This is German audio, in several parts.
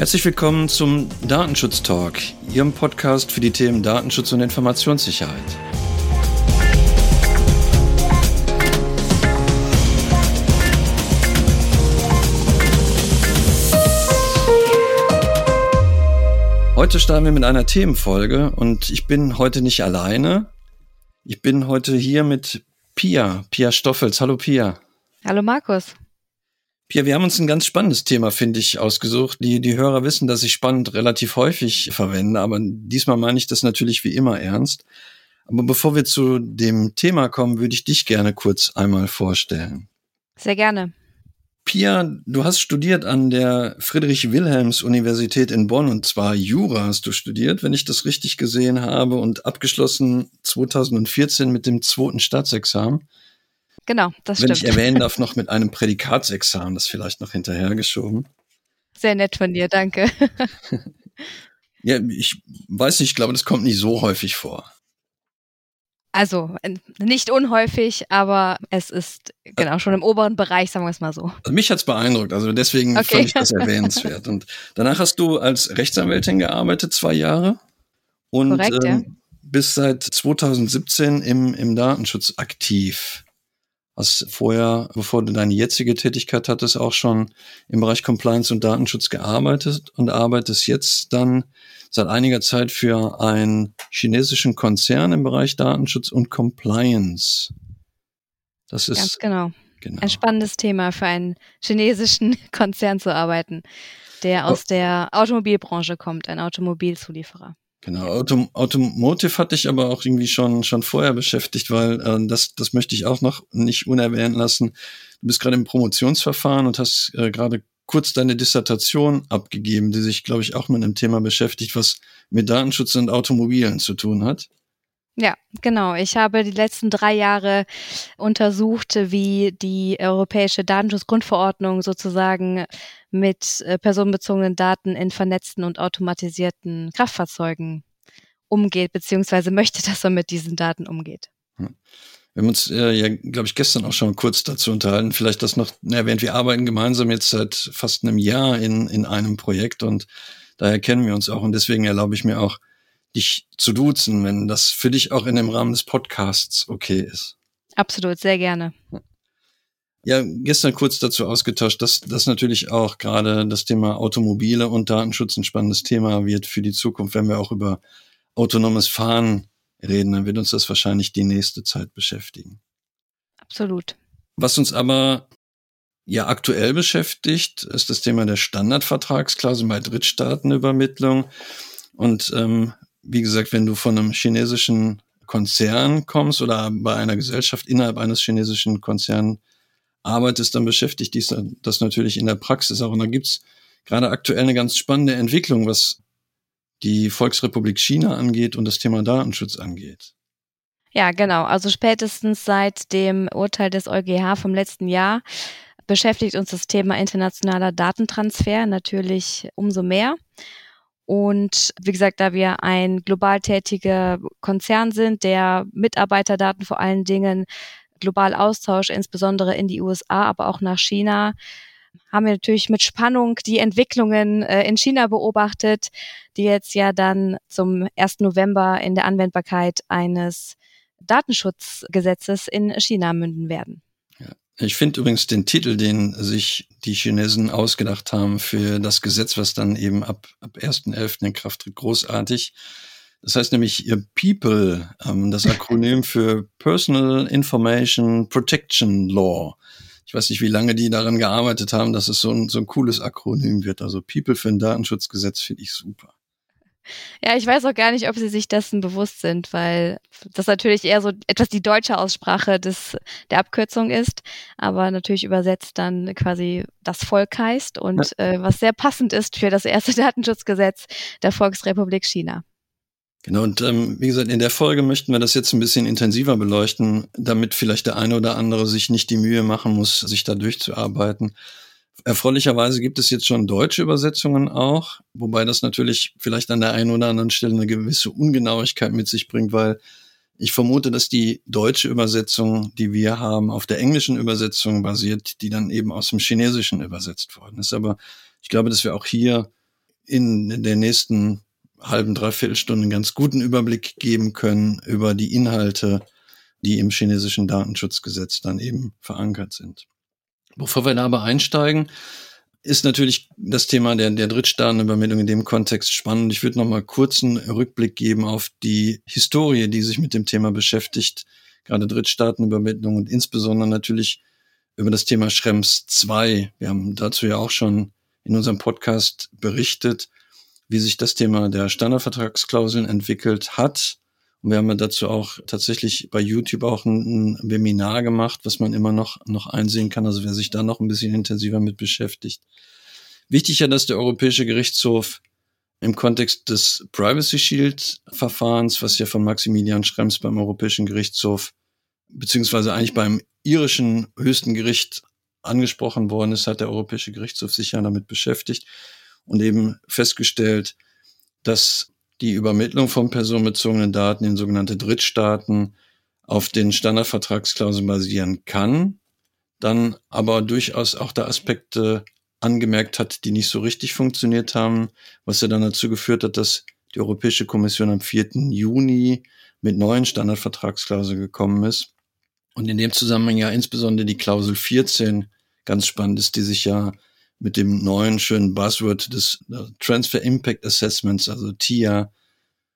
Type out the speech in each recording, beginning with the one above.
Herzlich willkommen zum Datenschutz Talk, Ihrem Podcast für die Themen Datenschutz und Informationssicherheit. Heute starten wir mit einer Themenfolge und ich bin heute nicht alleine. Ich bin heute hier mit Pia, Pia Stoffels. Hallo Pia. Hallo Markus. Pia, wir haben uns ein ganz spannendes Thema, finde ich, ausgesucht. Die, die Hörer wissen, dass ich spannend relativ häufig verwende, aber diesmal meine ich das natürlich wie immer ernst. Aber bevor wir zu dem Thema kommen, würde ich dich gerne kurz einmal vorstellen. Sehr gerne. Pia, du hast studiert an der Friedrich-Wilhelms-Universität in Bonn und zwar Jura hast du studiert, wenn ich das richtig gesehen habe, und abgeschlossen 2014 mit dem zweiten Staatsexamen. Genau, das Wenn stimmt. ich erwähnen darf, noch mit einem Prädikatsexamen, das vielleicht noch hinterhergeschoben. Sehr nett von dir, danke. ja, ich weiß nicht, ich glaube, das kommt nicht so häufig vor. Also nicht unhäufig, aber es ist genau schon im oberen Bereich, sagen wir es mal so. Also mich hat's beeindruckt, also deswegen okay. fand ich das erwähnenswert. Und danach hast du als Rechtsanwältin gearbeitet, zwei Jahre. Und Korrekt, ähm, ja. bist seit 2017 im, im Datenschutz aktiv. Hast vorher, bevor du deine jetzige Tätigkeit hattest, auch schon im Bereich Compliance und Datenschutz gearbeitet und arbeitest jetzt dann seit einiger Zeit für einen chinesischen Konzern im Bereich Datenschutz und Compliance. Das ist ganz genau. genau. Ein spannendes Thema für einen chinesischen Konzern zu arbeiten, der aus oh. der Automobilbranche kommt, ein Automobilzulieferer. Genau, Autom Automotive hatte ich aber auch irgendwie schon schon vorher beschäftigt, weil äh, das das möchte ich auch noch nicht unerwähnt lassen. Du bist gerade im Promotionsverfahren und hast äh, gerade kurz deine Dissertation abgegeben, die sich, glaube ich, auch mit einem Thema beschäftigt, was mit Datenschutz und Automobilen zu tun hat. Ja, genau. Ich habe die letzten drei Jahre untersucht, wie die europäische Datenschutzgrundverordnung sozusagen mit äh, personenbezogenen Daten in vernetzten und automatisierten Kraftfahrzeugen umgeht, beziehungsweise möchte, dass er mit diesen Daten umgeht. Wir haben uns äh, ja, glaube ich, gestern auch schon kurz dazu unterhalten. Vielleicht das noch erwähnt. Wir arbeiten gemeinsam jetzt seit fast einem Jahr in, in einem Projekt und daher kennen wir uns auch. Und deswegen erlaube ich mir auch, dich zu duzen, wenn das für dich auch in dem Rahmen des Podcasts okay ist. Absolut, sehr gerne. Ja, gestern kurz dazu ausgetauscht, dass das natürlich auch gerade das Thema Automobile und Datenschutz ein spannendes Thema wird für die Zukunft, wenn wir auch über autonomes Fahren reden, dann wird uns das wahrscheinlich die nächste Zeit beschäftigen. Absolut. Was uns aber ja aktuell beschäftigt, ist das Thema der Standardvertragsklausel bei Drittstaatenübermittlung. Und ähm, wie gesagt, wenn du von einem chinesischen Konzern kommst oder bei einer Gesellschaft innerhalb eines chinesischen Konzerns arbeitest, dann beschäftigt dich das natürlich in der Praxis auch. Und da gibt's gerade aktuell eine ganz spannende Entwicklung, was die Volksrepublik China angeht und das Thema Datenschutz angeht. Ja, genau. Also spätestens seit dem Urteil des EuGH vom letzten Jahr beschäftigt uns das Thema internationaler Datentransfer natürlich umso mehr. Und wie gesagt, da wir ein global tätiger Konzern sind, der Mitarbeiterdaten vor allen Dingen global austauscht, insbesondere in die USA, aber auch nach China, haben wir natürlich mit Spannung die Entwicklungen äh, in China beobachtet, die jetzt ja dann zum 1. November in der Anwendbarkeit eines Datenschutzgesetzes in China münden werden. Ich finde übrigens den Titel, den sich die Chinesen ausgedacht haben für das Gesetz, was dann eben ab, ab 1.11. in Kraft tritt, großartig. Das heißt nämlich ihr People, ähm, das Akronym für Personal Information Protection Law ich weiß nicht, wie lange die daran gearbeitet haben, dass es so ein, so ein cooles Akronym wird. Also People für ein Datenschutzgesetz finde ich super. Ja, ich weiß auch gar nicht, ob sie sich dessen bewusst sind, weil das natürlich eher so etwas die deutsche Aussprache des, der Abkürzung ist, aber natürlich übersetzt dann quasi das Volk heißt und ja. äh, was sehr passend ist für das erste Datenschutzgesetz der Volksrepublik China. Genau, und ähm, wie gesagt, in der Folge möchten wir das jetzt ein bisschen intensiver beleuchten, damit vielleicht der eine oder andere sich nicht die Mühe machen muss, sich da durchzuarbeiten. Erfreulicherweise gibt es jetzt schon deutsche Übersetzungen auch, wobei das natürlich vielleicht an der einen oder anderen Stelle eine gewisse Ungenauigkeit mit sich bringt, weil ich vermute, dass die deutsche Übersetzung, die wir haben, auf der englischen Übersetzung basiert, die dann eben aus dem Chinesischen übersetzt worden ist. Aber ich glaube, dass wir auch hier in der nächsten halben, dreiviertel Stunde einen ganz guten Überblick geben können über die Inhalte, die im chinesischen Datenschutzgesetz dann eben verankert sind. Bevor wir da aber einsteigen, ist natürlich das Thema der, der Drittstaatenübermittlung in dem Kontext spannend. Ich würde noch mal kurz Rückblick geben auf die Historie, die sich mit dem Thema beschäftigt, gerade Drittstaatenübermittlung und insbesondere natürlich über das Thema Schrems 2. Wir haben dazu ja auch schon in unserem Podcast berichtet, wie sich das Thema der Standardvertragsklauseln entwickelt hat und wir haben ja dazu auch tatsächlich bei YouTube auch ein, ein, Webinar gemacht, was man immer noch, noch einsehen kann. Also wer sich da noch ein bisschen intensiver mit beschäftigt. Wichtig ja, dass der Europäische Gerichtshof im Kontext des Privacy Shield Verfahrens, was ja von Maximilian Schrems beim Europäischen Gerichtshof, beziehungsweise eigentlich beim irischen höchsten Gericht angesprochen worden ist, hat der Europäische Gerichtshof sich ja damit beschäftigt und eben festgestellt, dass die Übermittlung von personenbezogenen Daten in sogenannte Drittstaaten auf den Standardvertragsklauseln basieren kann, dann aber durchaus auch da Aspekte angemerkt hat, die nicht so richtig funktioniert haben, was ja dann dazu geführt hat, dass die Europäische Kommission am 4. Juni mit neuen Standardvertragsklauseln gekommen ist. Und in dem Zusammenhang ja insbesondere die Klausel 14 ganz spannend ist, die sich ja mit dem neuen schönen Buzzword des Transfer Impact Assessments, also TIA,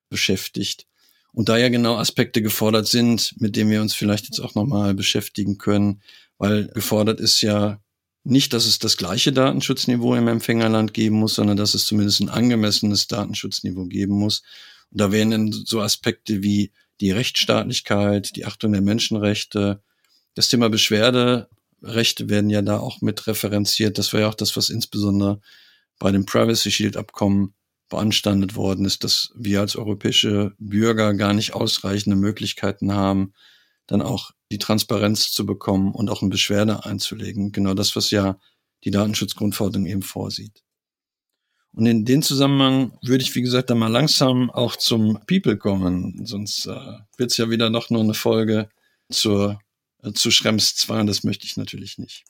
beschäftigt. Und da ja genau Aspekte gefordert sind, mit denen wir uns vielleicht jetzt auch nochmal beschäftigen können, weil gefordert ist ja nicht, dass es das gleiche Datenschutzniveau im Empfängerland geben muss, sondern dass es zumindest ein angemessenes Datenschutzniveau geben muss. Und da wären dann so Aspekte wie die Rechtsstaatlichkeit, die Achtung der Menschenrechte, das Thema Beschwerde Rechte werden ja da auch mit referenziert. Das war ja auch das, was insbesondere bei dem Privacy Shield Abkommen beanstandet worden ist, dass wir als europäische Bürger gar nicht ausreichende Möglichkeiten haben, dann auch die Transparenz zu bekommen und auch eine Beschwerde einzulegen. Genau das, was ja die Datenschutzgrundverordnung eben vorsieht. Und in dem Zusammenhang würde ich, wie gesagt, dann mal langsam auch zum People kommen. Sonst äh, wird es ja wieder noch nur eine Folge zur zu Schrems 2 und das möchte ich natürlich nicht.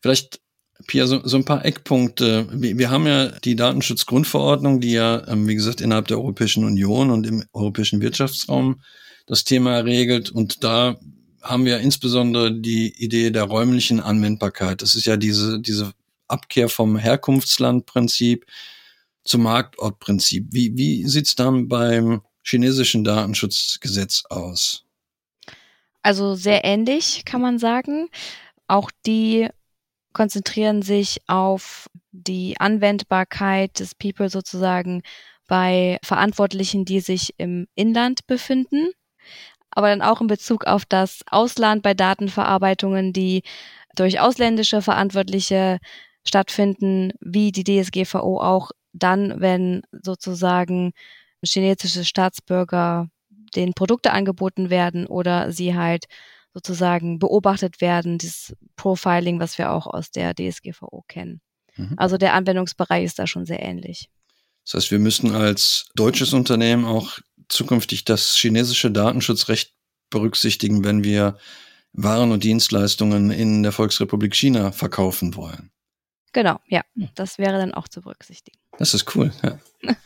Vielleicht, Pia, so, so ein paar Eckpunkte. Wir, wir, haben ja die Datenschutzgrundverordnung, die ja, ähm, wie gesagt, innerhalb der Europäischen Union und im europäischen Wirtschaftsraum das Thema regelt. Und da haben wir insbesondere die Idee der räumlichen Anwendbarkeit. Das ist ja diese, diese Abkehr vom Herkunftslandprinzip zum Marktortprinzip. Wie, wie sieht's dann beim chinesischen Datenschutzgesetz aus? Also sehr ähnlich, kann man sagen. Auch die konzentrieren sich auf die Anwendbarkeit des People sozusagen bei Verantwortlichen, die sich im Inland befinden, aber dann auch in Bezug auf das Ausland bei Datenverarbeitungen, die durch ausländische Verantwortliche stattfinden, wie die DSGVO auch dann, wenn sozusagen chinesische Staatsbürger denen Produkte angeboten werden oder sie halt sozusagen beobachtet werden, dieses Profiling, was wir auch aus der DSGVO kennen. Mhm. Also der Anwendungsbereich ist da schon sehr ähnlich. Das heißt, wir müssen als deutsches Unternehmen auch zukünftig das chinesische Datenschutzrecht berücksichtigen, wenn wir Waren und Dienstleistungen in der Volksrepublik China verkaufen wollen. Genau, ja, hm. das wäre dann auch zu berücksichtigen. Das ist cool, ja.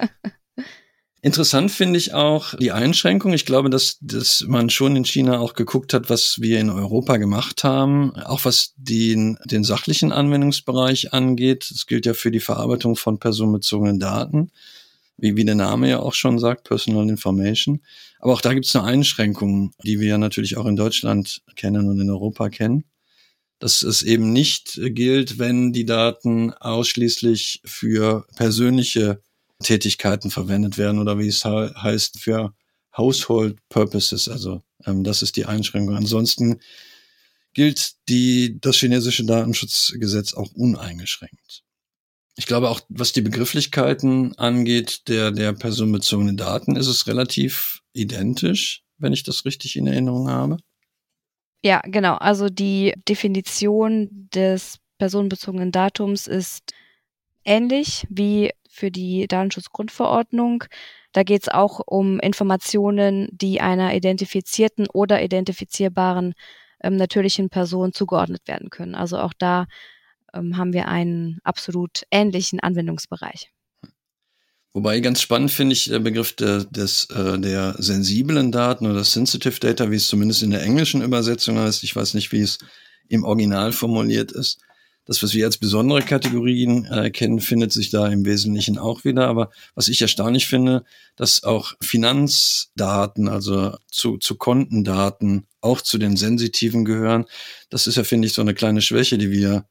Interessant finde ich auch die Einschränkung. Ich glaube, dass, dass man schon in China auch geguckt hat, was wir in Europa gemacht haben, auch was den, den sachlichen Anwendungsbereich angeht. Das gilt ja für die Verarbeitung von personenbezogenen Daten, wie, wie der Name ja auch schon sagt, Personal Information. Aber auch da gibt es eine Einschränkung, die wir ja natürlich auch in Deutschland kennen und in Europa kennen dass es eben nicht gilt, wenn die Daten ausschließlich für persönliche Tätigkeiten verwendet werden oder wie es heißt für Household Purposes. Also ähm, das ist die Einschränkung. Ansonsten gilt die, das chinesische Datenschutzgesetz auch uneingeschränkt. Ich glaube auch, was die Begrifflichkeiten angeht, der, der personenbezogenen Daten, ist es relativ identisch, wenn ich das richtig in Erinnerung habe. Ja, genau. Also die Definition des personenbezogenen Datums ist ähnlich wie für die Datenschutzgrundverordnung. Da geht es auch um Informationen, die einer identifizierten oder identifizierbaren ähm, natürlichen Person zugeordnet werden können. Also auch da ähm, haben wir einen absolut ähnlichen Anwendungsbereich. Wobei ganz spannend finde ich der Begriff der, des, äh, der sensiblen Daten oder Sensitive Data, wie es zumindest in der englischen Übersetzung heißt. Ich weiß nicht, wie es im Original formuliert ist. Das, was wir als besondere Kategorien äh, kennen, findet sich da im Wesentlichen auch wieder. Aber was ich erstaunlich finde, dass auch Finanzdaten, also zu, zu Kontendaten, auch zu den sensitiven gehören. Das ist ja, finde ich, so eine kleine Schwäche, die wir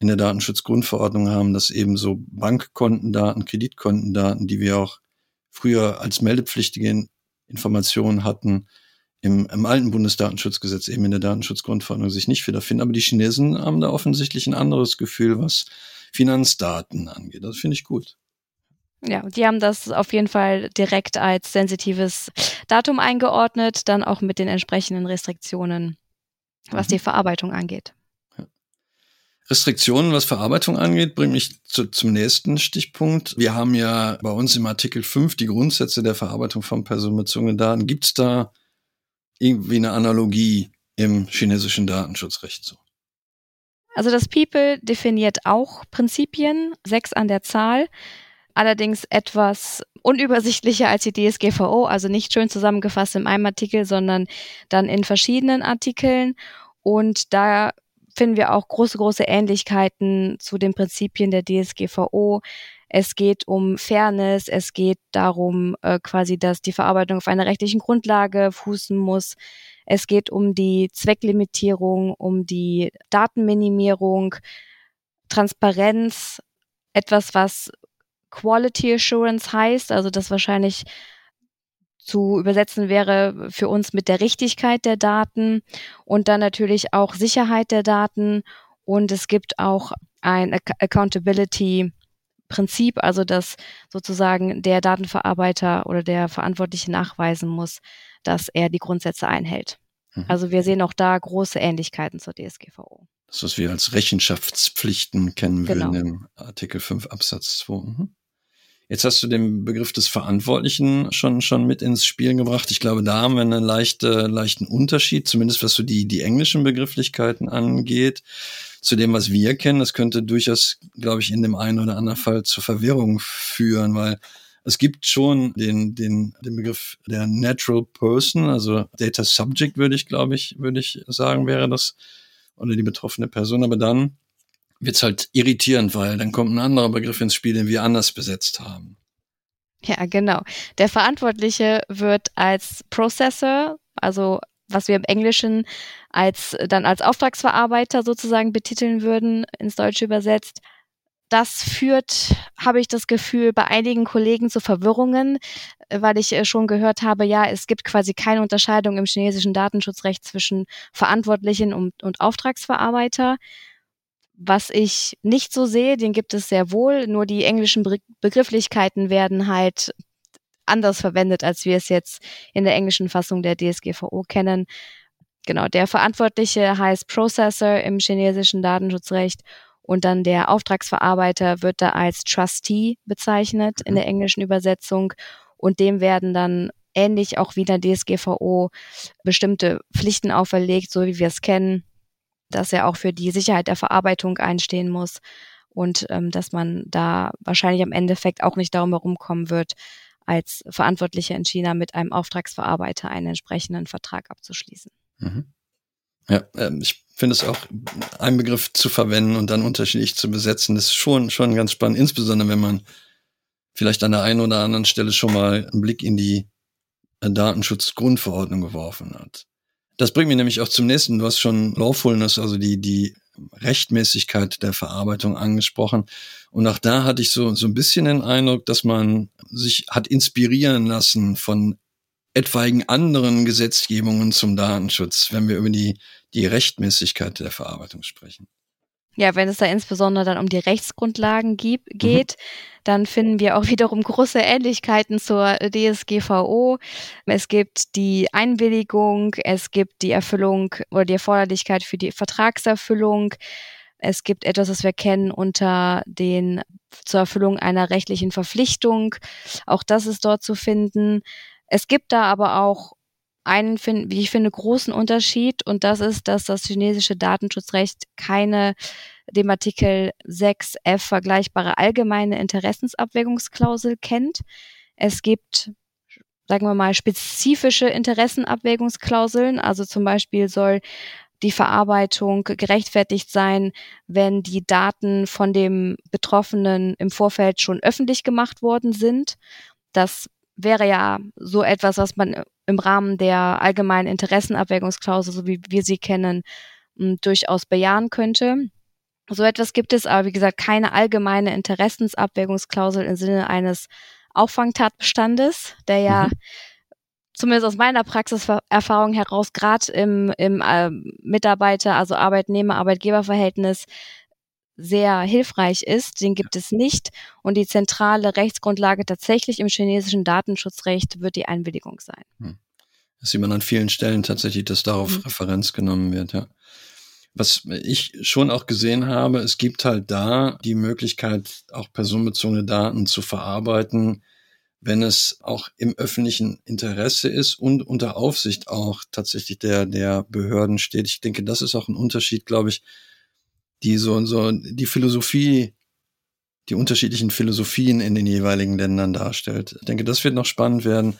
in der Datenschutzgrundverordnung haben, dass eben so Bankkontendaten, Kreditkontendaten, die wir auch früher als meldepflichtige Informationen hatten, im, im alten Bundesdatenschutzgesetz, eben in der Datenschutzgrundverordnung, sich nicht wiederfinden. Aber die Chinesen haben da offensichtlich ein anderes Gefühl, was Finanzdaten angeht. Das finde ich gut. Ja, die haben das auf jeden Fall direkt als sensitives Datum eingeordnet, dann auch mit den entsprechenden Restriktionen, was mhm. die Verarbeitung angeht. Restriktionen, was Verarbeitung angeht, bringt mich zu, zum nächsten Stichpunkt. Wir haben ja bei uns im Artikel 5 die Grundsätze der Verarbeitung von personenbezogenen Daten. Gibt es da irgendwie eine Analogie im chinesischen Datenschutzrecht so? Also das People definiert auch Prinzipien, sechs an der Zahl, allerdings etwas unübersichtlicher als die DSGVO, also nicht schön zusammengefasst in einem Artikel, sondern dann in verschiedenen Artikeln. Und da finden wir auch große, große Ähnlichkeiten zu den Prinzipien der DSGVO. Es geht um Fairness, es geht darum, äh, quasi, dass die Verarbeitung auf einer rechtlichen Grundlage fußen muss. Es geht um die Zwecklimitierung, um die Datenminimierung, Transparenz, etwas, was Quality Assurance heißt, also das wahrscheinlich zu übersetzen wäre für uns mit der Richtigkeit der Daten und dann natürlich auch Sicherheit der Daten und es gibt auch ein Accountability Prinzip, also dass sozusagen der Datenverarbeiter oder der Verantwortliche nachweisen muss, dass er die Grundsätze einhält. Mhm. Also wir sehen auch da große Ähnlichkeiten zur DSGVO. Das, was wir als Rechenschaftspflichten kennen genau. würden im Artikel 5 Absatz 2. Mhm. Jetzt hast du den Begriff des Verantwortlichen schon, schon mit ins Spiel gebracht. Ich glaube, da haben wir einen leichte, leichten Unterschied, zumindest was so die, die englischen Begrifflichkeiten angeht, zu dem, was wir kennen. Das könnte durchaus, glaube ich, in dem einen oder anderen Fall zur Verwirrung führen, weil es gibt schon den, den, den Begriff der Natural Person, also Data Subject würde ich, glaube ich, würde ich sagen, wäre das, oder die betroffene Person, aber dann wird's halt irritierend, weil dann kommt ein anderer Begriff ins Spiel, den wir anders besetzt haben. Ja, genau. Der Verantwortliche wird als Processor, also was wir im Englischen als dann als Auftragsverarbeiter sozusagen betiteln würden, ins Deutsche übersetzt. Das führt, habe ich das Gefühl, bei einigen Kollegen zu Verwirrungen, weil ich äh, schon gehört habe, ja, es gibt quasi keine Unterscheidung im chinesischen Datenschutzrecht zwischen Verantwortlichen und, und Auftragsverarbeiter. Was ich nicht so sehe, den gibt es sehr wohl, nur die englischen Begrifflichkeiten werden halt anders verwendet, als wir es jetzt in der englischen Fassung der DSGVO kennen. Genau, der Verantwortliche heißt Processor im chinesischen Datenschutzrecht und dann der Auftragsverarbeiter wird da als Trustee bezeichnet in der englischen Übersetzung und dem werden dann ähnlich auch wie in der DSGVO bestimmte Pflichten auferlegt, so wie wir es kennen, dass er auch für die Sicherheit der Verarbeitung einstehen muss und ähm, dass man da wahrscheinlich am Endeffekt auch nicht darum herumkommen wird, als Verantwortlicher in China mit einem Auftragsverarbeiter einen entsprechenden Vertrag abzuschließen. Mhm. Ja, ähm, ich finde es auch, einen Begriff zu verwenden und dann unterschiedlich zu besetzen, ist schon, schon ganz spannend, insbesondere wenn man vielleicht an der einen oder anderen Stelle schon mal einen Blick in die äh, Datenschutzgrundverordnung geworfen hat. Das bringt mich nämlich auch zum nächsten. Du hast schon Lawfulness, also die, die Rechtmäßigkeit der Verarbeitung angesprochen. Und auch da hatte ich so, so ein bisschen den Eindruck, dass man sich hat inspirieren lassen von etwaigen anderen Gesetzgebungen zum Datenschutz, wenn wir über die, die Rechtmäßigkeit der Verarbeitung sprechen. Ja, wenn es da insbesondere dann um die Rechtsgrundlagen gibt, geht, mhm. dann finden wir auch wiederum große Ähnlichkeiten zur DSGVO. Es gibt die Einwilligung, es gibt die Erfüllung oder die Erforderlichkeit für die Vertragserfüllung. Es gibt etwas, das wir kennen unter den zur Erfüllung einer rechtlichen Verpflichtung. Auch das ist dort zu finden. Es gibt da aber auch einen, wie ich finde, großen Unterschied und das ist, dass das chinesische Datenschutzrecht keine dem Artikel 6f vergleichbare allgemeine Interessensabwägungsklausel kennt. Es gibt sagen wir mal, spezifische Interessenabwägungsklauseln. Also zum Beispiel soll die Verarbeitung gerechtfertigt sein, wenn die Daten von dem Betroffenen im Vorfeld schon öffentlich gemacht worden sind. Das wäre ja so etwas, was man im Rahmen der allgemeinen Interessenabwägungsklausel, so wie wir sie kennen, durchaus bejahen könnte. So etwas gibt es aber, wie gesagt, keine allgemeine Interessensabwägungsklausel im Sinne eines Auffangtatbestandes, der ja mhm zumindest aus meiner Praxiserfahrung heraus, gerade im, im äh, Mitarbeiter, also Arbeitnehmer-Arbeitgeber-Verhältnis sehr hilfreich ist. Den gibt es nicht. Und die zentrale Rechtsgrundlage tatsächlich im chinesischen Datenschutzrecht wird die Einwilligung sein. Hm. Das sieht man an vielen Stellen tatsächlich, dass darauf mhm. Referenz genommen wird, ja. Was ich schon auch gesehen habe, es gibt halt da die Möglichkeit, auch personenbezogene Daten zu verarbeiten, wenn es auch im öffentlichen Interesse ist und unter Aufsicht auch tatsächlich der, der Behörden steht. Ich denke, das ist auch ein Unterschied, glaube ich, die so, so, die Philosophie, die unterschiedlichen Philosophien in den jeweiligen Ländern darstellt. Ich denke, das wird noch spannend werden,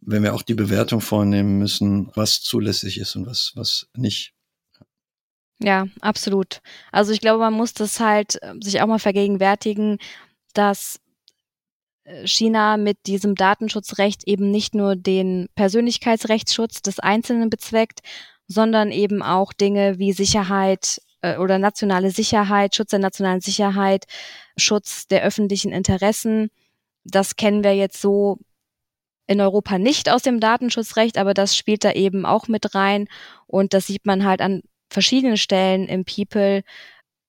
wenn wir auch die Bewertung vornehmen müssen, was zulässig ist und was, was nicht. Ja, absolut. Also ich glaube, man muss das halt äh, sich auch mal vergegenwärtigen, dass äh, China mit diesem Datenschutzrecht eben nicht nur den Persönlichkeitsrechtsschutz des Einzelnen bezweckt, sondern eben auch Dinge wie Sicherheit äh, oder nationale Sicherheit, Schutz der nationalen Sicherheit, Schutz der öffentlichen Interessen. Das kennen wir jetzt so in Europa nicht aus dem Datenschutzrecht, aber das spielt da eben auch mit rein. Und das sieht man halt an verschiedenen Stellen im People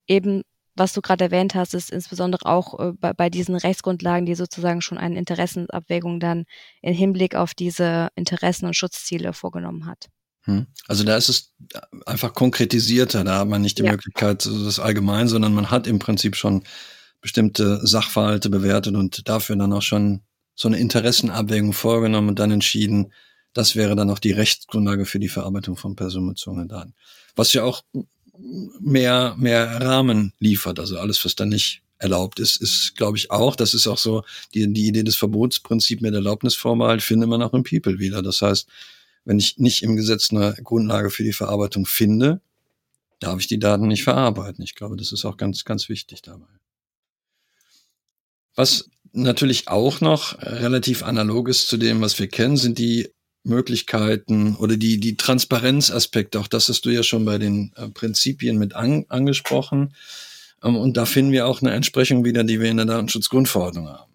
eben was du gerade erwähnt hast, ist insbesondere auch äh, bei, bei, diesen Rechtsgrundlagen, die sozusagen schon eine Interessenabwägung dann im Hinblick auf diese Interessen und Schutzziele vorgenommen hat. Hm. Also da ist es einfach konkretisierter, da hat man nicht die ja. Möglichkeit, das allgemein, sondern man hat im Prinzip schon bestimmte Sachverhalte bewertet und dafür dann auch schon so eine Interessenabwägung vorgenommen und dann entschieden, das wäre dann auch die Rechtsgrundlage für die Verarbeitung von personenbezogenen Daten. Was ja auch mehr, mehr Rahmen liefert. Also alles, was da nicht erlaubt ist, ist, glaube ich, auch, das ist auch so, die, die Idee des Verbotsprinzips mit Erlaubnisvorbehalt findet man auch im People wieder. Das heißt, wenn ich nicht im Gesetz eine Grundlage für die Verarbeitung finde, darf ich die Daten nicht verarbeiten. Ich glaube, das ist auch ganz, ganz wichtig dabei. Was natürlich auch noch relativ analog ist zu dem, was wir kennen, sind die Möglichkeiten oder die, die Transparenzaspekte, auch das hast du ja schon bei den äh, Prinzipien mit an, angesprochen. Ähm, und da finden wir auch eine Entsprechung wieder, die wir in der Datenschutzgrundverordnung haben.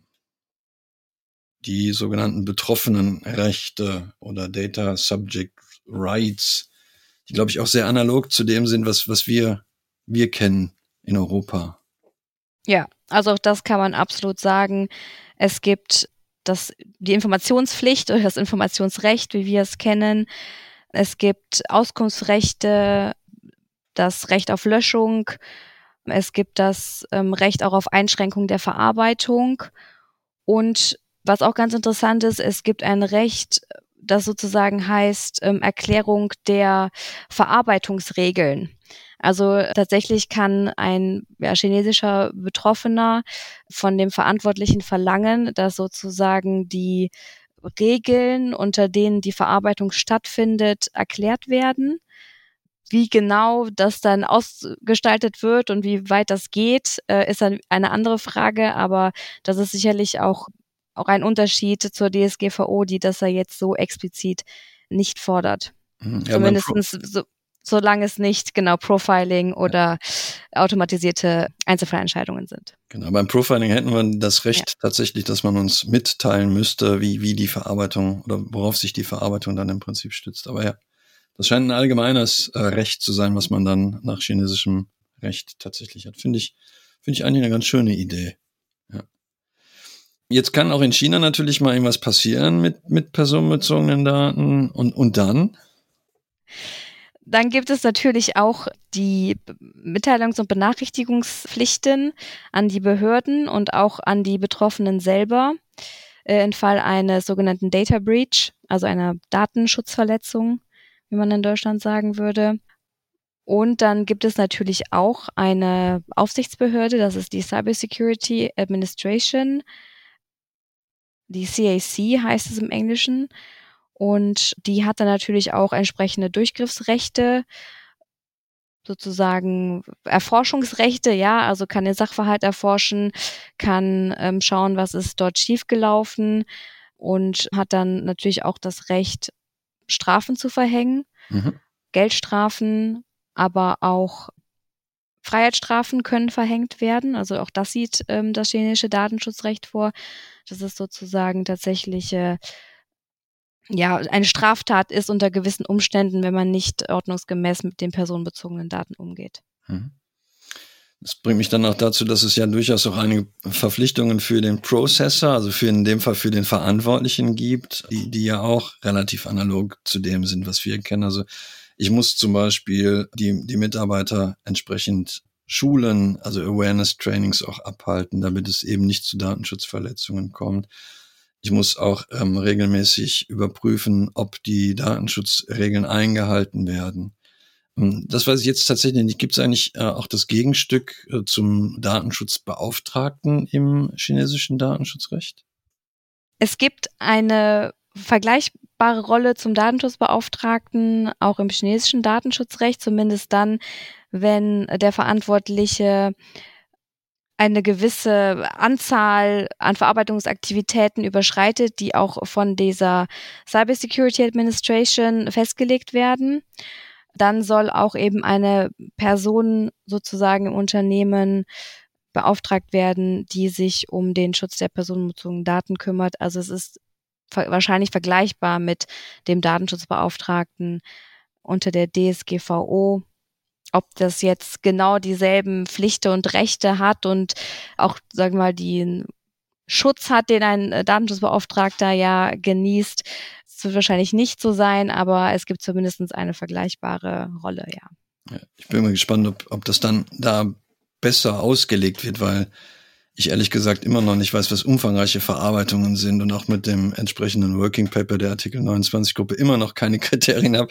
Die sogenannten betroffenen Rechte oder Data Subject Rights, die, glaube ich, auch sehr analog zu dem sind, was, was wir, wir kennen in Europa. Ja, also auch das kann man absolut sagen. Es gibt das, die Informationspflicht oder das Informationsrecht, wie wir es kennen. Es gibt Auskunftsrechte, das Recht auf Löschung. Es gibt das ähm, Recht auch auf Einschränkung der Verarbeitung. Und was auch ganz interessant ist, es gibt ein Recht, das sozusagen heißt ähm, Erklärung der Verarbeitungsregeln. Also tatsächlich kann ein ja, chinesischer Betroffener von dem Verantwortlichen verlangen, dass sozusagen die Regeln, unter denen die Verarbeitung stattfindet, erklärt werden. Wie genau das dann ausgestaltet wird und wie weit das geht, äh, ist dann eine andere Frage, aber das ist sicherlich auch, auch ein Unterschied zur DSGVO, die das ja jetzt so explizit nicht fordert. Mhm. Ja, Zumindestens so, solange es nicht genau Profiling oder automatisierte Einzelfallentscheidungen sind. Genau, beim Profiling hätten wir das Recht ja. tatsächlich, dass man uns mitteilen müsste, wie, wie die Verarbeitung oder worauf sich die Verarbeitung dann im Prinzip stützt. Aber ja, das scheint ein allgemeines äh, Recht zu sein, was man dann nach chinesischem Recht tatsächlich hat. Finde ich, finde ich eigentlich eine ganz schöne Idee. Jetzt kann auch in China natürlich mal irgendwas passieren mit, mit personenbezogenen Daten und, und dann? Dann gibt es natürlich auch die Mitteilungs- und Benachrichtigungspflichten an die Behörden und auch an die Betroffenen selber äh, im Fall eines sogenannten Data Breach, also einer Datenschutzverletzung, wie man in Deutschland sagen würde. Und dann gibt es natürlich auch eine Aufsichtsbehörde, das ist die Cybersecurity Administration. Die CAC heißt es im Englischen. Und die hat dann natürlich auch entsprechende Durchgriffsrechte, sozusagen Erforschungsrechte, ja, also kann den Sachverhalt erforschen, kann ähm, schauen, was ist dort schiefgelaufen und hat dann natürlich auch das Recht, Strafen zu verhängen, mhm. Geldstrafen, aber auch Freiheitsstrafen können verhängt werden. Also auch das sieht ähm, das chinesische Datenschutzrecht vor. Das ist sozusagen tatsächlich äh, ja eine Straftat ist unter gewissen Umständen, wenn man nicht ordnungsgemäß mit den personenbezogenen Daten umgeht. Mhm. Das bringt mich dann auch dazu, dass es ja durchaus auch einige Verpflichtungen für den Processor, also für in dem Fall für den Verantwortlichen gibt, die, die ja auch relativ analog zu dem sind, was wir kennen. Also ich muss zum Beispiel die, die Mitarbeiter entsprechend schulen, also Awareness-Trainings auch abhalten, damit es eben nicht zu Datenschutzverletzungen kommt. Ich muss auch ähm, regelmäßig überprüfen, ob die Datenschutzregeln eingehalten werden. Ähm, das weiß ich jetzt tatsächlich nicht. Gibt es eigentlich äh, auch das Gegenstück äh, zum Datenschutzbeauftragten im chinesischen Datenschutzrecht? Es gibt eine vergleichbare Rolle zum Datenschutzbeauftragten auch im chinesischen Datenschutzrecht, zumindest dann, wenn der Verantwortliche eine gewisse Anzahl an Verarbeitungsaktivitäten überschreitet, die auch von dieser Cybersecurity Administration festgelegt werden. Dann soll auch eben eine Person sozusagen im Unternehmen beauftragt werden, die sich um den Schutz der personenbezogenen Daten kümmert. Also es ist wahrscheinlich vergleichbar mit dem Datenschutzbeauftragten unter der DSGVO. Ob das jetzt genau dieselben Pflichten und Rechte hat und auch, sagen wir mal, den Schutz hat, den ein Datenschutzbeauftragter ja genießt, das wird wahrscheinlich nicht so sein, aber es gibt zumindest eine vergleichbare Rolle, ja. ja ich bin mal gespannt, ob, ob das dann da besser ausgelegt wird, weil ich ehrlich gesagt immer noch nicht weiß, was umfangreiche Verarbeitungen sind und auch mit dem entsprechenden Working Paper der Artikel 29 Gruppe immer noch keine Kriterien habe,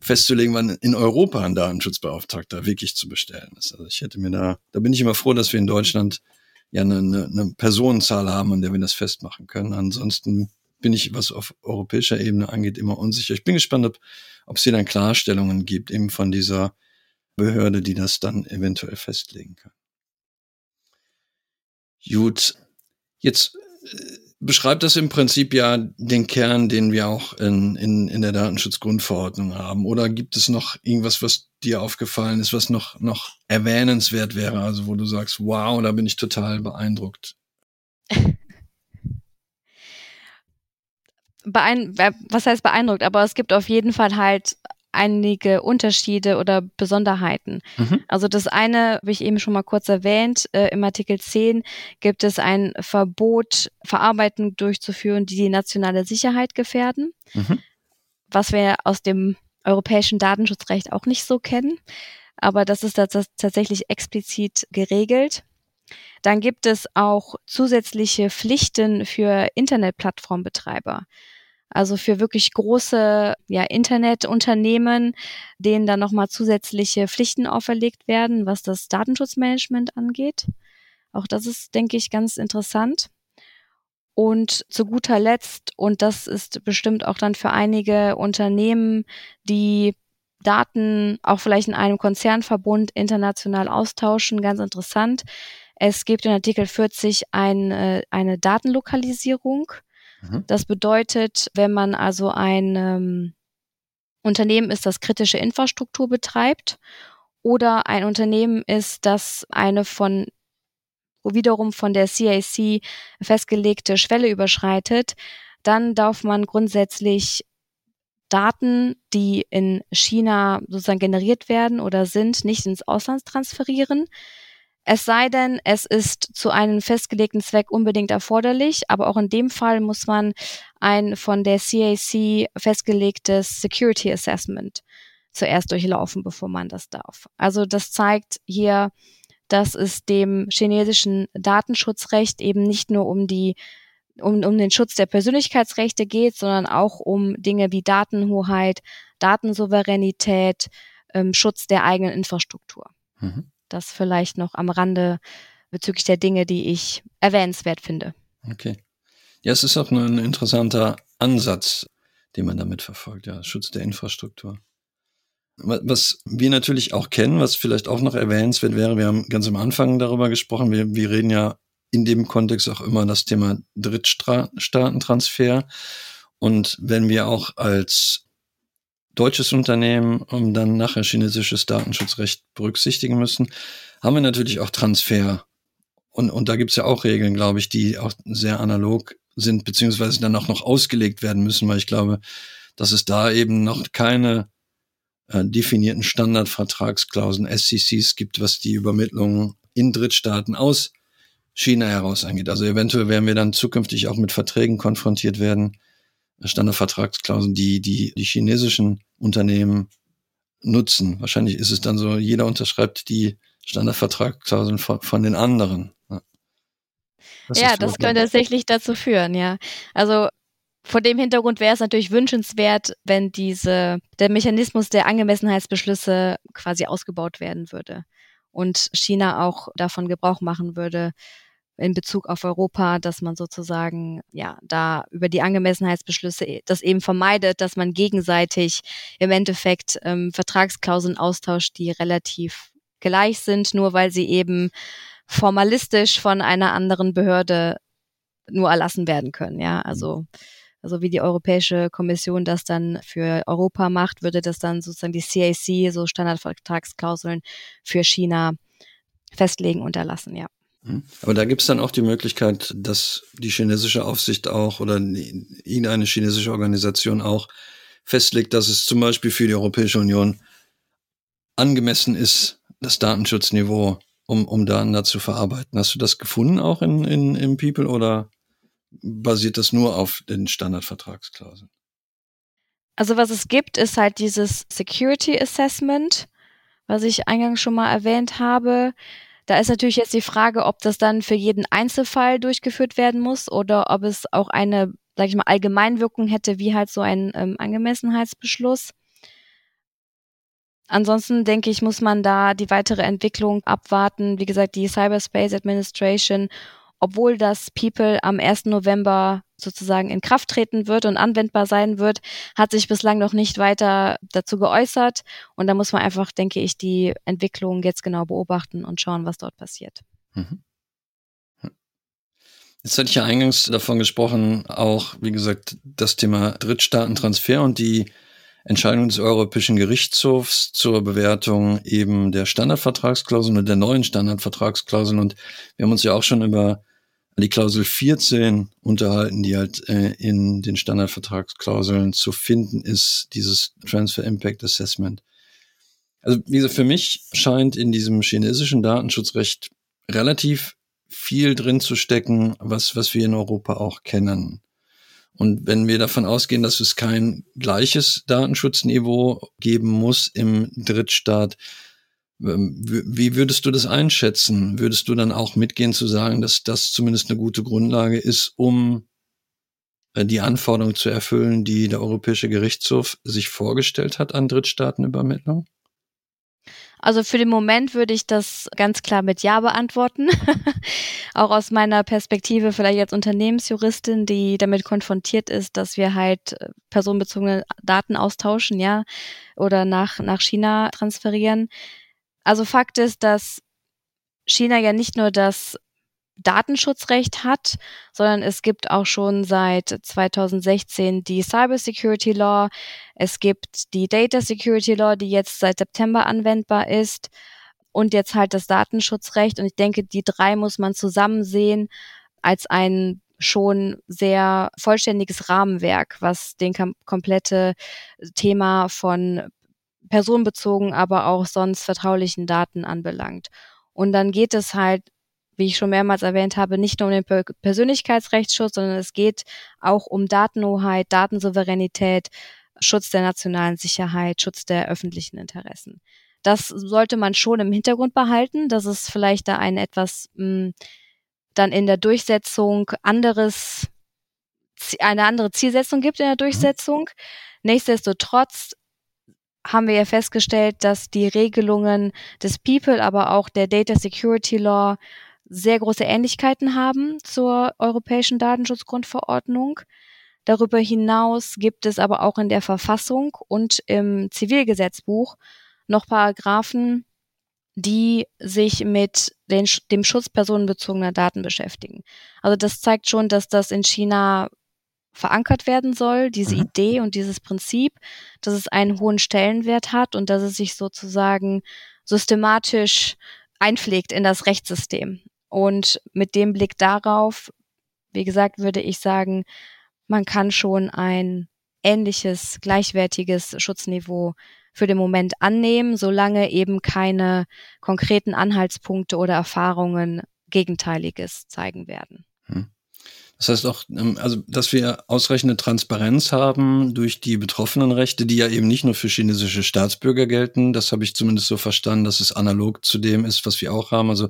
festzulegen, wann in Europa ein Datenschutzbeauftragter wirklich zu bestellen ist. Also ich hätte mir da, da bin ich immer froh, dass wir in Deutschland ja eine, eine, eine Personenzahl haben, an der wir das festmachen können. Ansonsten bin ich, was auf europäischer Ebene angeht, immer unsicher. Ich bin gespannt, ob, ob es hier dann Klarstellungen gibt, eben von dieser Behörde, die das dann eventuell festlegen kann. Gut, jetzt äh, beschreibt das im Prinzip ja den Kern, den wir auch in, in, in der Datenschutzgrundverordnung haben. Oder gibt es noch irgendwas, was dir aufgefallen ist, was noch, noch erwähnenswert wäre? Also wo du sagst, wow, da bin ich total beeindruckt. Beein was heißt beeindruckt? Aber es gibt auf jeden Fall halt einige Unterschiede oder Besonderheiten. Mhm. Also das eine habe ich eben schon mal kurz erwähnt, äh, im Artikel 10 gibt es ein Verbot, Verarbeitung durchzuführen, die die nationale Sicherheit gefährden, mhm. was wir aus dem europäischen Datenschutzrecht auch nicht so kennen. Aber das ist tatsächlich explizit geregelt. Dann gibt es auch zusätzliche Pflichten für Internetplattformbetreiber. Also für wirklich große ja, Internetunternehmen, denen dann nochmal zusätzliche Pflichten auferlegt werden, was das Datenschutzmanagement angeht. Auch das ist, denke ich, ganz interessant. Und zu guter Letzt, und das ist bestimmt auch dann für einige Unternehmen, die Daten auch vielleicht in einem Konzernverbund international austauschen, ganz interessant. Es gibt in Artikel 40 ein, äh, eine Datenlokalisierung. Mhm. Das bedeutet, wenn man also ein ähm, Unternehmen ist, das kritische Infrastruktur betreibt oder ein Unternehmen ist, das eine von wiederum von der CIC festgelegte Schwelle überschreitet, dann darf man grundsätzlich Daten, die in China sozusagen generiert werden oder sind, nicht ins Ausland transferieren. Es sei denn, es ist zu einem festgelegten Zweck unbedingt erforderlich, aber auch in dem Fall muss man ein von der CAC festgelegtes Security Assessment zuerst durchlaufen, bevor man das darf. Also das zeigt hier, dass es dem chinesischen Datenschutzrecht eben nicht nur um die um, um den Schutz der Persönlichkeitsrechte geht, sondern auch um Dinge wie Datenhoheit, Datensouveränität, ähm, Schutz der eigenen Infrastruktur. Mhm. Das vielleicht noch am Rande bezüglich der Dinge, die ich erwähnenswert finde. Okay. Ja, es ist auch ein interessanter Ansatz, den man damit verfolgt, ja, Schutz der Infrastruktur. Was wir natürlich auch kennen, was vielleicht auch noch erwähnenswert wäre, wir haben ganz am Anfang darüber gesprochen, wir, wir reden ja in dem Kontext auch immer das Thema Drittstaatentransfer. Und wenn wir auch als deutsches Unternehmen um dann nachher chinesisches Datenschutzrecht berücksichtigen müssen, haben wir natürlich auch Transfer. Und, und da gibt's ja auch Regeln, glaube ich, die auch sehr analog sind, beziehungsweise dann auch noch ausgelegt werden müssen, weil ich glaube, dass es da eben noch keine äh, definierten Standardvertragsklauseln, SCCs gibt, was die Übermittlung in Drittstaaten aus China heraus angeht. Also eventuell werden wir dann zukünftig auch mit Verträgen konfrontiert werden, Standardvertragsklauseln, die, die die chinesischen Unternehmen nutzen. Wahrscheinlich ist es dann so, jeder unterschreibt die Standardvertragsklauseln von, von den anderen. Ja, das, ja, das könnte tatsächlich dazu führen, ja. Also vor dem Hintergrund wäre es natürlich wünschenswert, wenn diese, der Mechanismus der Angemessenheitsbeschlüsse quasi ausgebaut werden würde und China auch davon Gebrauch machen würde, in Bezug auf Europa, dass man sozusagen ja da über die Angemessenheitsbeschlüsse e, das eben vermeidet, dass man gegenseitig im Endeffekt ähm, Vertragsklauseln austauscht, die relativ gleich sind, nur weil sie eben formalistisch von einer anderen Behörde nur erlassen werden können. Ja, also also wie die Europäische Kommission das dann für Europa macht, würde das dann sozusagen die CAC, so Standardvertragsklauseln für China festlegen und erlassen, ja. Mhm. Aber da gibt es dann auch die Möglichkeit, dass die chinesische Aufsicht auch oder irgendeine chinesische Organisation auch festlegt, dass es zum Beispiel für die Europäische Union angemessen ist, das Datenschutzniveau, um, um Daten da zu verarbeiten. Hast du das gefunden auch in, in, im People oder basiert das nur auf den Standardvertragsklauseln? Also was es gibt, ist halt dieses Security Assessment, was ich eingangs schon mal erwähnt habe. Da ist natürlich jetzt die Frage, ob das dann für jeden Einzelfall durchgeführt werden muss oder ob es auch eine, sag ich mal, Allgemeinwirkung hätte, wie halt so ein ähm, Angemessenheitsbeschluss. Ansonsten denke ich, muss man da die weitere Entwicklung abwarten. Wie gesagt, die Cyberspace Administration obwohl das People am 1. November sozusagen in Kraft treten wird und anwendbar sein wird, hat sich bislang noch nicht weiter dazu geäußert. Und da muss man einfach, denke ich, die Entwicklung jetzt genau beobachten und schauen, was dort passiert. Mhm. Jetzt hatte ich ja eingangs davon gesprochen, auch, wie gesagt, das Thema Drittstaatentransfer und die Entscheidung des Europäischen Gerichtshofs zur Bewertung eben der Standardvertragsklauseln und der neuen Standardvertragsklauseln. Und wir haben uns ja auch schon über die Klausel 14 unterhalten, die halt äh, in den Standardvertragsklauseln zu finden ist, dieses Transfer Impact Assessment. Also wie gesagt, für mich scheint in diesem chinesischen Datenschutzrecht relativ viel drin zu stecken, was, was wir in Europa auch kennen. Und wenn wir davon ausgehen, dass es kein gleiches Datenschutzniveau geben muss im Drittstaat, wie würdest du das einschätzen? Würdest du dann auch mitgehen zu sagen, dass das zumindest eine gute Grundlage ist, um äh, die Anforderungen zu erfüllen, die der Europäische Gerichtshof sich vorgestellt hat an Drittstaatenübermittlung? Also für den Moment würde ich das ganz klar mit Ja beantworten. auch aus meiner Perspektive vielleicht als Unternehmensjuristin, die damit konfrontiert ist, dass wir halt äh, personenbezogene Daten austauschen, ja, oder nach, nach China transferieren. Also Fakt ist, dass China ja nicht nur das Datenschutzrecht hat, sondern es gibt auch schon seit 2016 die Cybersecurity Law, es gibt die Data Security Law, die jetzt seit September anwendbar ist und jetzt halt das Datenschutzrecht. Und ich denke, die drei muss man zusammen sehen als ein schon sehr vollständiges Rahmenwerk, was den komplette Thema von personenbezogen, aber auch sonst vertraulichen Daten anbelangt. Und dann geht es halt, wie ich schon mehrmals erwähnt habe, nicht nur um den Persönlichkeitsrechtsschutz, sondern es geht auch um Datenhoheit, Datensouveränität, Schutz der nationalen Sicherheit, Schutz der öffentlichen Interessen. Das sollte man schon im Hintergrund behalten, dass es vielleicht da ein etwas mh, hm, dann in der Durchsetzung anderes, eine andere Zielsetzung gibt in der Durchsetzung. Nichtsdestotrotz haben wir ja festgestellt, dass die Regelungen des People, aber auch der Data Security Law sehr große Ähnlichkeiten haben zur Europäischen Datenschutzgrundverordnung. Darüber hinaus gibt es aber auch in der Verfassung und im Zivilgesetzbuch noch Paragraphen, die sich mit den, dem Schutz personenbezogener Daten beschäftigen. Also das zeigt schon, dass das in China verankert werden soll, diese mhm. Idee und dieses Prinzip, dass es einen hohen Stellenwert hat und dass es sich sozusagen systematisch einpflegt in das Rechtssystem. Und mit dem Blick darauf, wie gesagt, würde ich sagen, man kann schon ein ähnliches, gleichwertiges Schutzniveau für den Moment annehmen, solange eben keine konkreten Anhaltspunkte oder Erfahrungen Gegenteiliges zeigen werden. Hm. Das heißt auch, ähm, also, dass wir ausreichende Transparenz haben durch die betroffenen Rechte, die ja eben nicht nur für chinesische Staatsbürger gelten. Das habe ich zumindest so verstanden, dass es analog zu dem ist, was wir auch haben. Also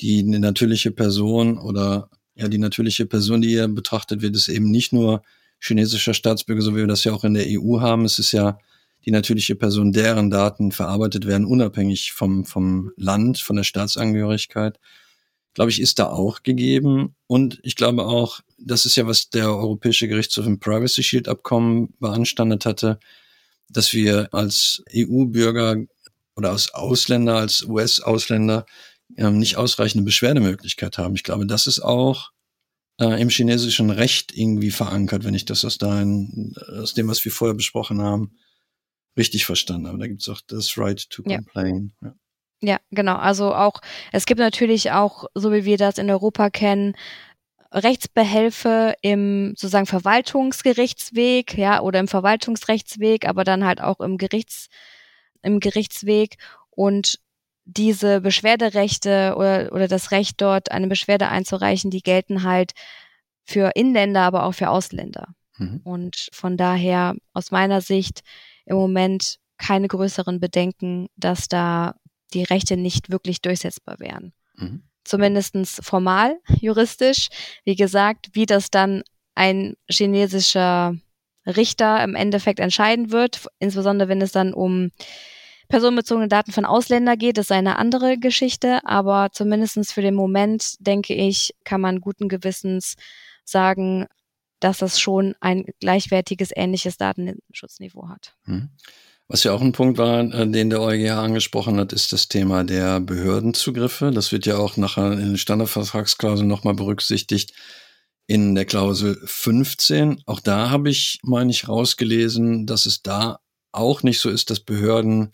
die natürliche Person oder ja, die natürliche Person, die hier betrachtet wird, ist eben nicht nur chinesischer Staatsbürger, so wie wir das ja auch in der EU haben. Es ist ja die natürliche Person, deren Daten verarbeitet werden, unabhängig vom, vom Land, von der Staatsangehörigkeit. Glaube ich, ist da auch gegeben. Und ich glaube auch, das ist ja, was der Europäische Gerichtshof im Privacy Shield Abkommen beanstandet hatte, dass wir als EU-Bürger oder als Ausländer, als US-Ausländer ähm, nicht ausreichende Beschwerdemöglichkeit haben. Ich glaube, das ist auch äh, im chinesischen Recht irgendwie verankert, wenn ich das aus, dein, aus dem, was wir vorher besprochen haben, richtig verstanden habe. Da gibt es auch das Right to Complain. Ja. Ja. Genau. Also auch, es gibt natürlich auch, so wie wir das in Europa kennen, Rechtsbehelfe im sozusagen Verwaltungsgerichtsweg, ja, oder im Verwaltungsrechtsweg, aber dann halt auch im Gerichts, im Gerichtsweg. Und diese Beschwerderechte oder, oder das Recht dort eine Beschwerde einzureichen, die gelten halt für Inländer, aber auch für Ausländer. Mhm. Und von daher aus meiner Sicht im Moment keine größeren Bedenken, dass da die Rechte nicht wirklich durchsetzbar wären. Mhm. Zumindestens formal, juristisch. Wie gesagt, wie das dann ein chinesischer Richter im Endeffekt entscheiden wird, insbesondere wenn es dann um personenbezogene Daten von Ausländern geht, ist eine andere Geschichte, aber zumindestens für den Moment, denke ich, kann man guten Gewissens sagen, dass das schon ein gleichwertiges, ähnliches Datenschutzniveau hat. Hm. Was ja auch ein Punkt war, äh, den der EuGH angesprochen hat, ist das Thema der Behördenzugriffe. Das wird ja auch nachher in den Standardvertragsklauseln nochmal berücksichtigt. In der Klausel 15, auch da habe ich, meine ich, rausgelesen, dass es da auch nicht so ist, dass Behörden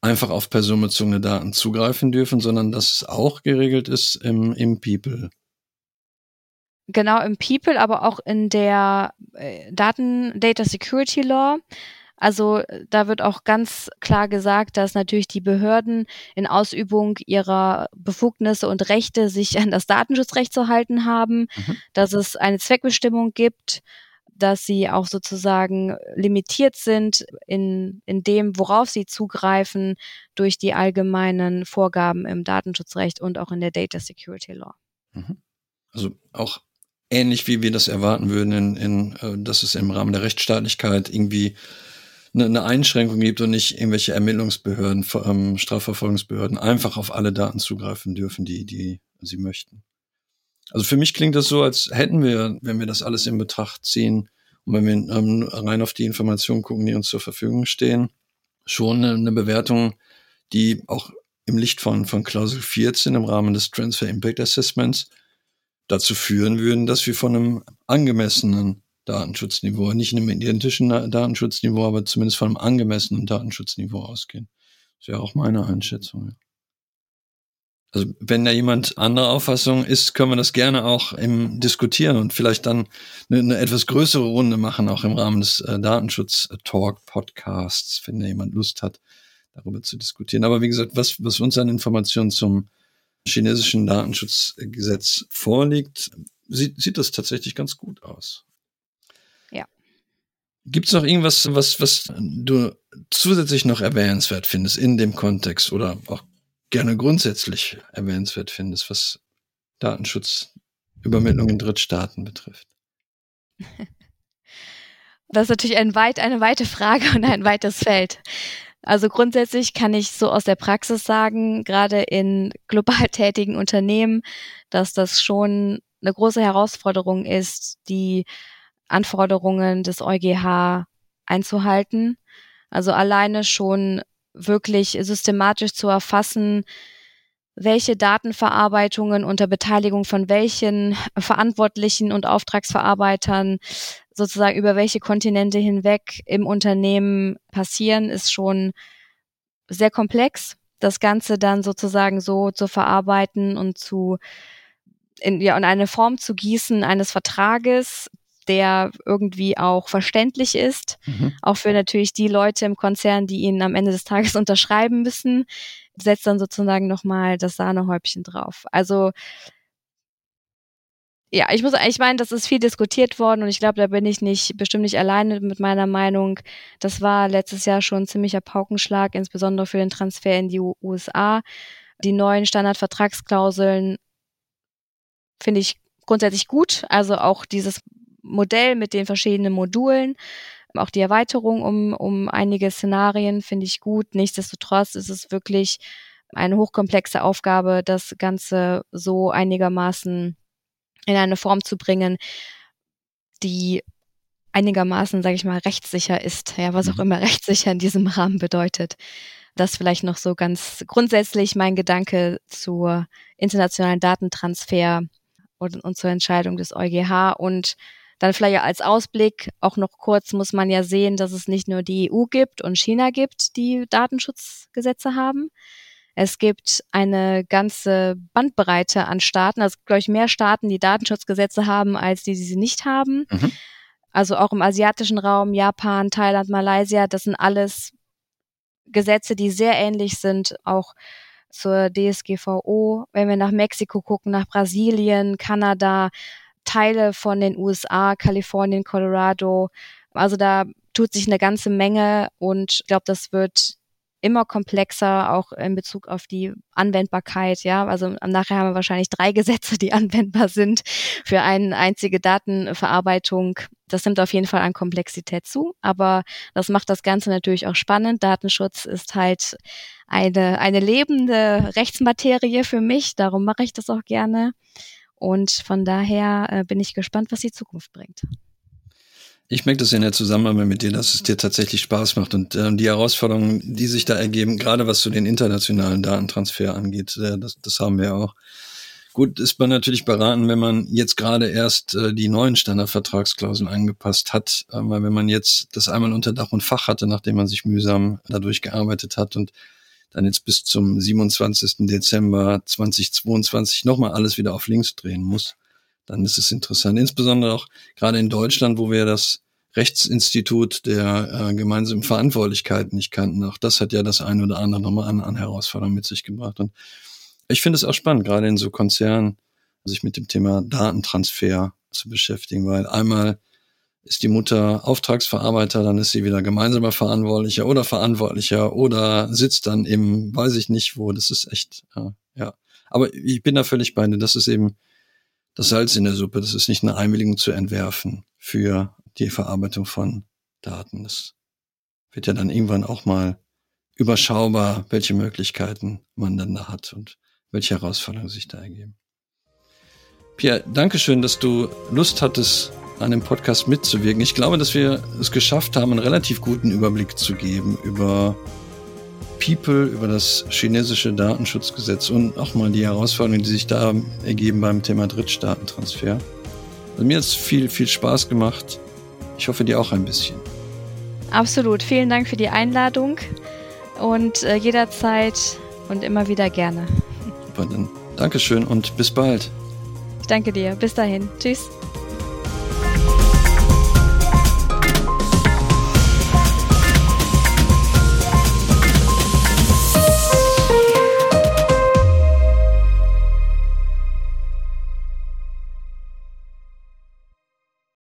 einfach auf personenbezogene Daten zugreifen dürfen, sondern dass es auch geregelt ist im, im People. Genau, im People, aber auch in der äh, Daten Data Security Law. Also da wird auch ganz klar gesagt, dass natürlich die Behörden in Ausübung ihrer Befugnisse und Rechte sich an das Datenschutzrecht zu halten haben, mhm. dass es eine Zweckbestimmung gibt, dass sie auch sozusagen limitiert sind in, in dem, worauf sie zugreifen durch die allgemeinen Vorgaben im Datenschutzrecht und auch in der Data Security Law. Mhm. Also auch ähnlich wie wir das erwarten würden, in, in, äh, dass es im Rahmen der Rechtsstaatlichkeit irgendwie eine, eine Einschränkung gibt und nicht irgendwelche Ermittlungsbehörden, ähm, Strafverfolgungsbehörden einfach auf alle Daten zugreifen dürfen, die, die sie möchten. Also für mich klingt das so, als hätten wir, wenn wir das alles in Betracht ziehen und wenn wir ähm, rein auf die Informationen gucken, die uns zur Verfügung stehen, schon eine, eine Bewertung, die auch im Licht von, von Klausel 14 im Rahmen des Transfer Impact Assessments dazu führen würden, dass wir von einem angemessenen Datenschutzniveau, nicht einem identischen Datenschutzniveau, aber zumindest von einem angemessenen Datenschutzniveau ausgehen. Das wäre auch meine Einschätzung. Also wenn da jemand anderer Auffassung ist, können wir das gerne auch im diskutieren und vielleicht dann eine, eine etwas größere Runde machen, auch im Rahmen des äh, Datenschutz-Talk-Podcasts, wenn da jemand Lust hat, darüber zu diskutieren. Aber wie gesagt, was, was uns an Informationen zum chinesischen Datenschutzgesetz vorliegt, sieht, sieht das tatsächlich ganz gut aus. Gibt es noch irgendwas, was, was du zusätzlich noch erwähnenswert findest in dem Kontext oder auch gerne grundsätzlich erwähnenswert findest, was Datenschutzübermittlung in Drittstaaten betrifft? Das ist natürlich ein weit, eine weite Frage und ein weites Feld. Also grundsätzlich kann ich so aus der Praxis sagen, gerade in global tätigen Unternehmen, dass das schon eine große Herausforderung ist, die Anforderungen des EuGH einzuhalten. Also alleine schon wirklich systematisch zu erfassen, welche Datenverarbeitungen unter Beteiligung von welchen Verantwortlichen und Auftragsverarbeitern sozusagen über welche Kontinente hinweg im Unternehmen passieren, ist schon sehr komplex. Das Ganze dann sozusagen so zu verarbeiten und zu in, ja, in eine Form zu gießen eines Vertrages, der irgendwie auch verständlich ist, mhm. auch für natürlich die Leute im Konzern, die ihn am Ende des Tages unterschreiben müssen, setzt dann sozusagen nochmal das Sahnehäubchen drauf. Also ja, ich muss, ich meine, das ist viel diskutiert worden und ich glaube, da bin ich nicht, bestimmt nicht alleine mit meiner Meinung. Das war letztes Jahr schon ein ziemlicher Paukenschlag, insbesondere für den Transfer in die USA. Die neuen Standardvertragsklauseln finde ich grundsätzlich gut. Also auch dieses Modell mit den verschiedenen Modulen, auch die Erweiterung um, um einige Szenarien finde ich gut. Nichtsdestotrotz ist es wirklich eine hochkomplexe Aufgabe, das Ganze so einigermaßen in eine Form zu bringen, die einigermaßen, sage ich mal, rechtssicher ist, ja, was auch mhm. immer rechtssicher in diesem Rahmen bedeutet. Das vielleicht noch so ganz grundsätzlich mein Gedanke zur internationalen Datentransfer und, und zur Entscheidung des EuGH und dann vielleicht als Ausblick auch noch kurz muss man ja sehen, dass es nicht nur die EU gibt und China gibt, die Datenschutzgesetze haben, es gibt eine ganze Bandbreite an Staaten, also glaube ich mehr Staaten, die Datenschutzgesetze haben, als die, die sie nicht haben. Mhm. Also auch im asiatischen Raum, Japan, Thailand, Malaysia, das sind alles Gesetze, die sehr ähnlich sind, auch zur DSGVO. Wenn wir nach Mexiko gucken, nach Brasilien, Kanada, Teile von den USA, Kalifornien, Colorado. Also da tut sich eine ganze Menge und ich glaube, das wird immer komplexer, auch in Bezug auf die Anwendbarkeit. Ja, also nachher haben wir wahrscheinlich drei Gesetze, die anwendbar sind für eine einzige Datenverarbeitung. Das nimmt auf jeden Fall an Komplexität zu, aber das macht das Ganze natürlich auch spannend. Datenschutz ist halt eine, eine lebende Rechtsmaterie für mich, darum mache ich das auch gerne. Und von daher äh, bin ich gespannt, was die Zukunft bringt. Ich merke das in der Zusammenarbeit mit dir, dass es dir tatsächlich Spaß macht und äh, die Herausforderungen, die sich da ergeben, gerade was so den internationalen Datentransfer angeht, äh, das, das haben wir auch. Gut, ist man natürlich beraten, wenn man jetzt gerade erst äh, die neuen Standardvertragsklauseln angepasst hat, äh, weil wenn man jetzt das einmal unter Dach und Fach hatte, nachdem man sich mühsam dadurch gearbeitet hat und dann jetzt bis zum 27. Dezember 2022 nochmal alles wieder auf links drehen muss, dann ist es interessant. Insbesondere auch gerade in Deutschland, wo wir das Rechtsinstitut der äh, gemeinsamen Verantwortlichkeit nicht kannten. Auch das hat ja das eine oder andere nochmal an, an Herausforderungen mit sich gebracht. Und ich finde es auch spannend, gerade in so Konzernen, sich mit dem Thema Datentransfer zu beschäftigen, weil einmal ist die Mutter Auftragsverarbeiter, dann ist sie wieder gemeinsamer Verantwortlicher oder Verantwortlicher oder sitzt dann im, weiß ich nicht wo. Das ist echt, ja. ja. Aber ich bin da völlig bei dir. Das ist eben das Salz in der Suppe. Das ist nicht eine Einwilligung zu entwerfen für die Verarbeitung von Daten. Das wird ja dann irgendwann auch mal überschaubar, welche Möglichkeiten man dann da hat und welche Herausforderungen sich da ergeben. Pierre, danke schön, dass du Lust hattest, an dem Podcast mitzuwirken. Ich glaube, dass wir es geschafft haben, einen relativ guten Überblick zu geben über People, über das chinesische Datenschutzgesetz und auch mal die Herausforderungen, die sich da ergeben beim Thema Drittstaatentransfer. Also mir hat es viel, viel Spaß gemacht. Ich hoffe, dir auch ein bisschen. Absolut. Vielen Dank für die Einladung und äh, jederzeit und immer wieder gerne. Super, dann Dankeschön und bis bald. Ich danke dir. Bis dahin. Tschüss.